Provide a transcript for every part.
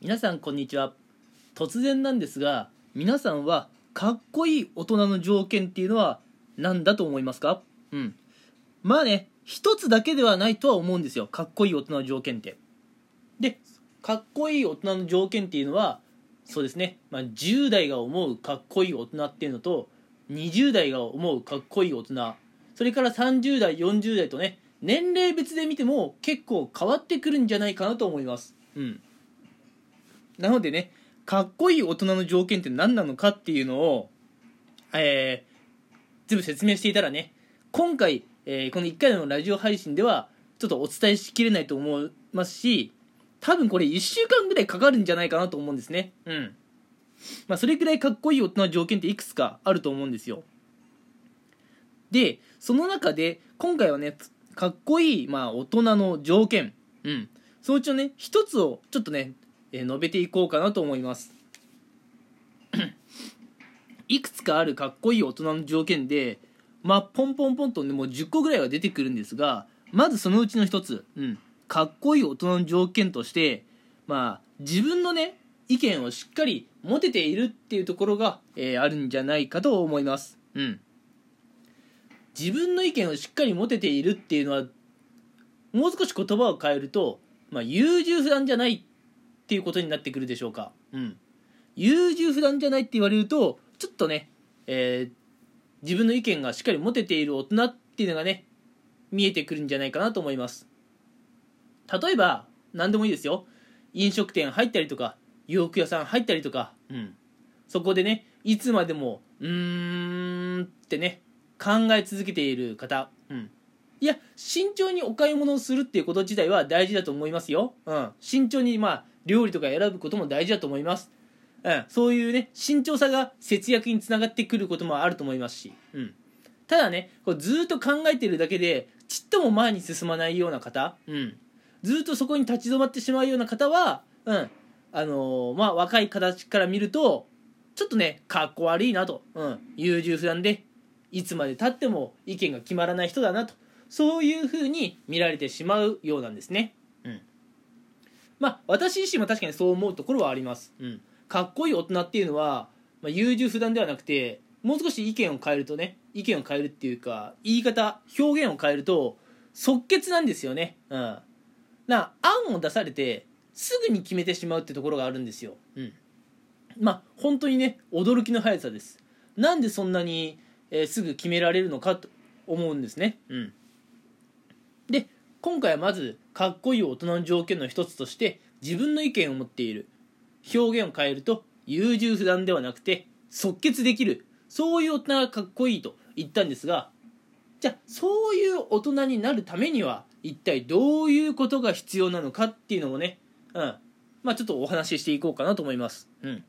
皆さんこんにちは。突然なんですが皆さんはかっこいい大人の条件っていうのは何だと思いますか？うん。まあね一つだけではないとは思うんですよ。かっこいい大人の条件って。でかっこいい大人の条件っていうのはそうですね、まあ、10代が思うかっこいい大人っていうのと20代が思うかっこいい大人。それから30代40代とね年齢別で見ても結構変わってくるんじゃないかなと思います。うん。なのでねかっこいい大人の条件って何なのかっていうのをえー、全部説明していたらね今回、えー、この1回のラジオ配信ではちょっとお伝えしきれないと思いますし多分これ1週間ぐらいかかるんじゃないかなと思うんですね。うん。まあそれくらいかっこいい大人の条件っていくつかあると思うんですよ。でその中で今回はねかっこいい、まあ、大人の条件。うん。そのうちのね一つをちょっとね、えー、述べていこうかなと思います。いくつかあるかっこいい大人の条件でまあポンポンポンとねもう10個ぐらいは出てくるんですがまずそのうちの一つ、うん、かっこいい大人の条件としてまあ自分のね意見をしっかり持てているっていうところが、えー、あるんじゃないかと思います。うん。自分の意見をしっかり持てているっていうのはもう少し言葉を変えると、まあ、優柔不断じゃないっていうことになってくるでしょうか。うん。優柔不断じゃないって言われるとちょっとね、えー、自分の意見がしっかり持てている大人っていうのがね見えてくるんじゃないかなと思います。例えば何でもいいですよ。飲食店入ったりとか洋服屋さん入ったりとか、うん、そこでねいつまでもうーんってね考え続けている方、うん、いや慎重にお買い物をするっていうこと自体は大事だと思いますよ、うん、慎重にまあ料理とか選ぶことも大事だと思います。うん、そういうね慎重さが節約につながってくることもあると思いますし、うん、ただねこうずっと考えてるだけでちっとも前に進まないような方、うん、ずっとそこに立ち止まってしまうような方は、うん。あのー、まあ、若い形から見るとちょっとねかっこ悪いなと、うん、優柔不断でいつまでたっても意見が決まらない人だなと。そういうふうに見られてしまうようなんですね。うん、まあ私自身も確かにそう思うところはあります。うん。かっこいい大人っていうのは、まあ、優柔不断ではなくてもう少し意見を変えるとね意見を変えるっていうか言い方表現を変えると即決なんですよね。うん。な案を出されてすぐに決めてしまうってところがあるんですよ。うん。まあ本当にね驚きの速さです。なんでそんなに、えー、すぐ決められるのかと思うんですね。うん。で今回はまずかっこいい大人の条件の一つとして自分の意見を持っている。表現を変えると優柔不断ではなくて即決できる。そういう大人がかっこいいと言ったんですがじゃあそういう大人になるためには一体どういうことが必要なのかっていうのもね、うん。まあ、ちょっとお話ししていこうかなと思います。うん。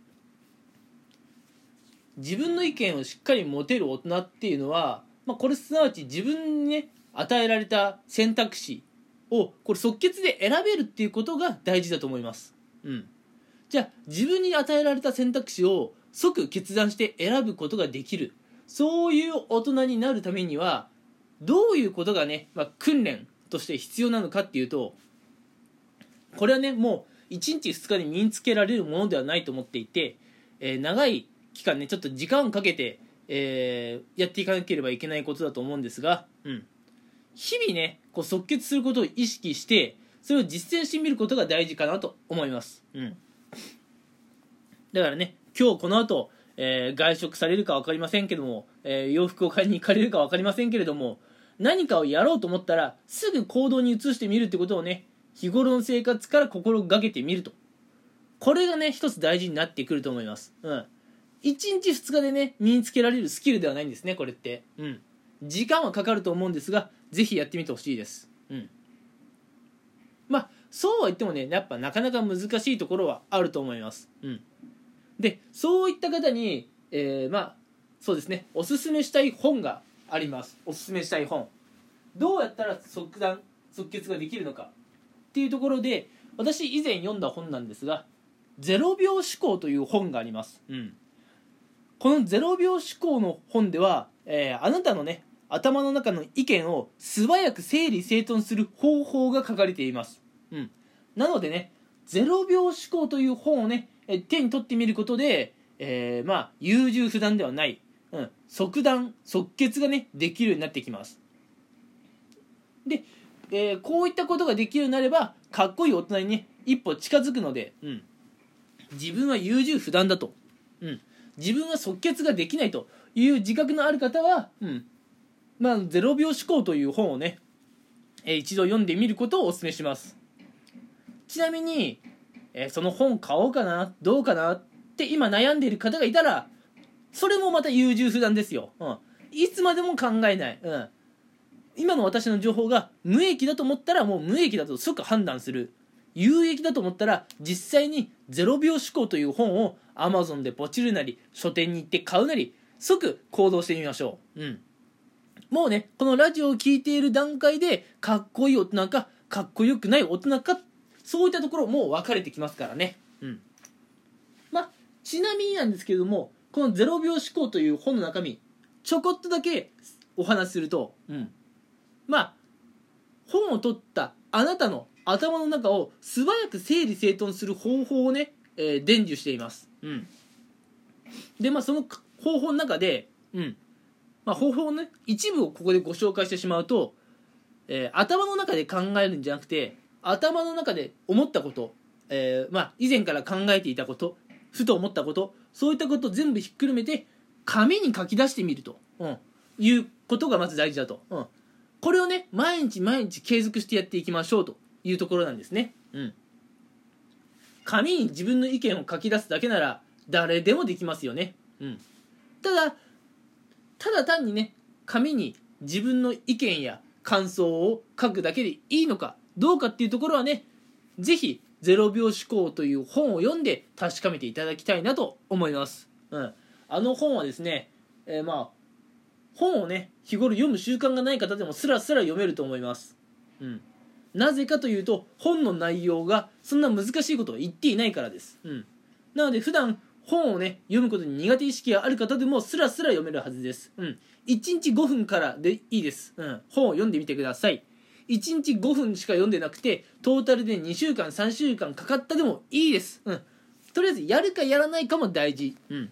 自分の意見をしっかり持てる大人っていうのは、まあ、これすなわち自分にね与えられた選択肢をこれ即決で選べるっていうことが大事だと思います。うん。じゃあ自分に与えられた選択肢を即決断して選ぶことができる。そういう大人になるためにはどういうことがね、まあ、訓練として必要なのかっていうとこれはねもう1日2日で身につけられるものではないと思っていて、えー、長い期間ねちょっと時間をかけて、えー、やっていかなければいけないことだと思うんですが、うん、日々ねこう即決することを意識してそれを実践してみることが大事かなと思います。うん。だからね今日この後、えー、外食されるか分かりませんけども、えー、洋服を買いに行かれるか分かりませんけれども何かをやろうと思ったらすぐ行動に移してみるってことをね日頃の生活から心がけてみると。これがね一つ大事になってくると思います。うん。1日2日でね身につけられるスキルではないんですねこれって。うん。時間はかかると思うんですがぜひやってみてほしいです。うん。まあそうは言ってもねやっぱなかなか難しいところはあると思います。うん。でそういった方に、えー、まあそうですねおすすめしたい本があります。おすすめしたい本。どうやったら即断即決ができるのか。っていうところで私以前読んだ本なんですが「0秒思考」という本があります、うん、この0秒思考の本では、えー、あなたのね頭の中の意見を素早く整理整頓する方法が書かれています、うん、なのでね0秒思考という本をねえ手に取ってみることで、えー、まあ優柔不断ではない、うん、即断即決がねできるようになってきます。で、えー、こういったことができるようになればかっこいい大人にね一歩近づくので、うん、自分は優柔不断だと、うん、自分は即決ができないという自覚のある方は、うん。まあ、0秒思考という本をね、えー、一度読んでみることをお勧めします。ちなみに、えー、その本買おうかなどうかなって今悩んでいる方がいたらそれもまた優柔不断ですよ、うん、いつまでも考えない、うん、今の私の情報が無益だと思ったらもう無益だと即判断する。有益だと思ったら実際に0秒思考という本を Amazon でポチるなり書店に行って買うなり即行動してみましょう。うん。もうねこのラジオを聴いている段階でかっこいい大人かかっこよくない大人かそういったところもう分かれてきますからねうんまあちなみになんですけれどもこの0秒思考という本の中身ちょこっとだけお話しするとうんまあ本を取ったあなたの頭の中を素早く整理整頓する方法をね、えー、伝授しています。うん。で、まあその方法の中で、うん。まあ方法のね、一部をここでご紹介してしまうと、えー、頭の中で考えるんじゃなくて、頭の中で思ったこと、えー、まあ以前から考えていたこと、ふと思ったこと、そういったことを全部ひっくるめて、紙に書き出してみると、うん、いうことがまず大事だと。うん。これをね毎日毎日継続してやっていきましょうというところなんですねうん紙に自分の意見を書き出すだけなら誰でもできますよねうんただただ単にね紙に自分の意見や感想を書くだけでいいのかどうかっていうところはね是非0秒思考という本を読んで確かめていただきたいなと思います。うん。あの本はですね、えー、まあ、本をね日頃読む習慣がない方でもスラスラ読めると思います、うん、なぜかというと本の内容がそんな難しいことを言っていないからです、うん、なので普段本をね読むことに苦手意識がある方でもスラスラ読めるはずです、うん、1日5分からでいいです、うん、本を読んでみてください。1日5分しか読んでなくてトータルで2週間3週間かかったでもいいです、うん、とりあえずやるかやらないかも大事、うん、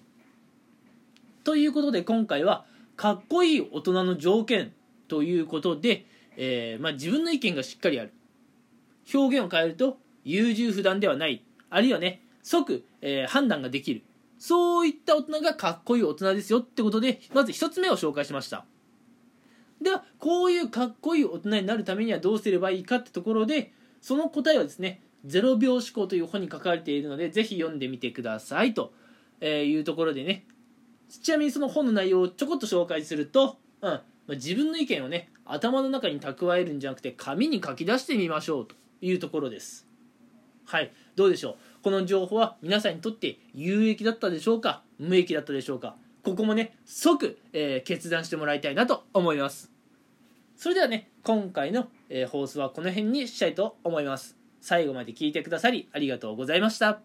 ということで今回はかっこいい大人の条件ということで、えー、まあ、自分の意見がしっかりある。表現を変えると優柔不断ではない。あるいはね即、えー、判断ができる。そういった大人がかっこいい大人ですよってことでまず1つ目を紹介しました。ではこういうかっこいい大人になるためにはどうすればいいかってところでその答えはですね0秒思考という本に書かれているのでぜひ読んでみてくださいというところでね。ちなみにその本の内容をちょこっと紹介すると、うんま、自分の意見をね頭の中に蓄えるんじゃなくて紙に書き出してみましょうというところです。はいどうでしょう？この情報は皆さんにとって有益だったでしょうか？無益だったでしょうか？ここもね即、えー、決断してもらいたいなと思います。それではね今回の、えー、放送はこの辺にしたいと思います。最後まで聞いてくださりありがとうございました。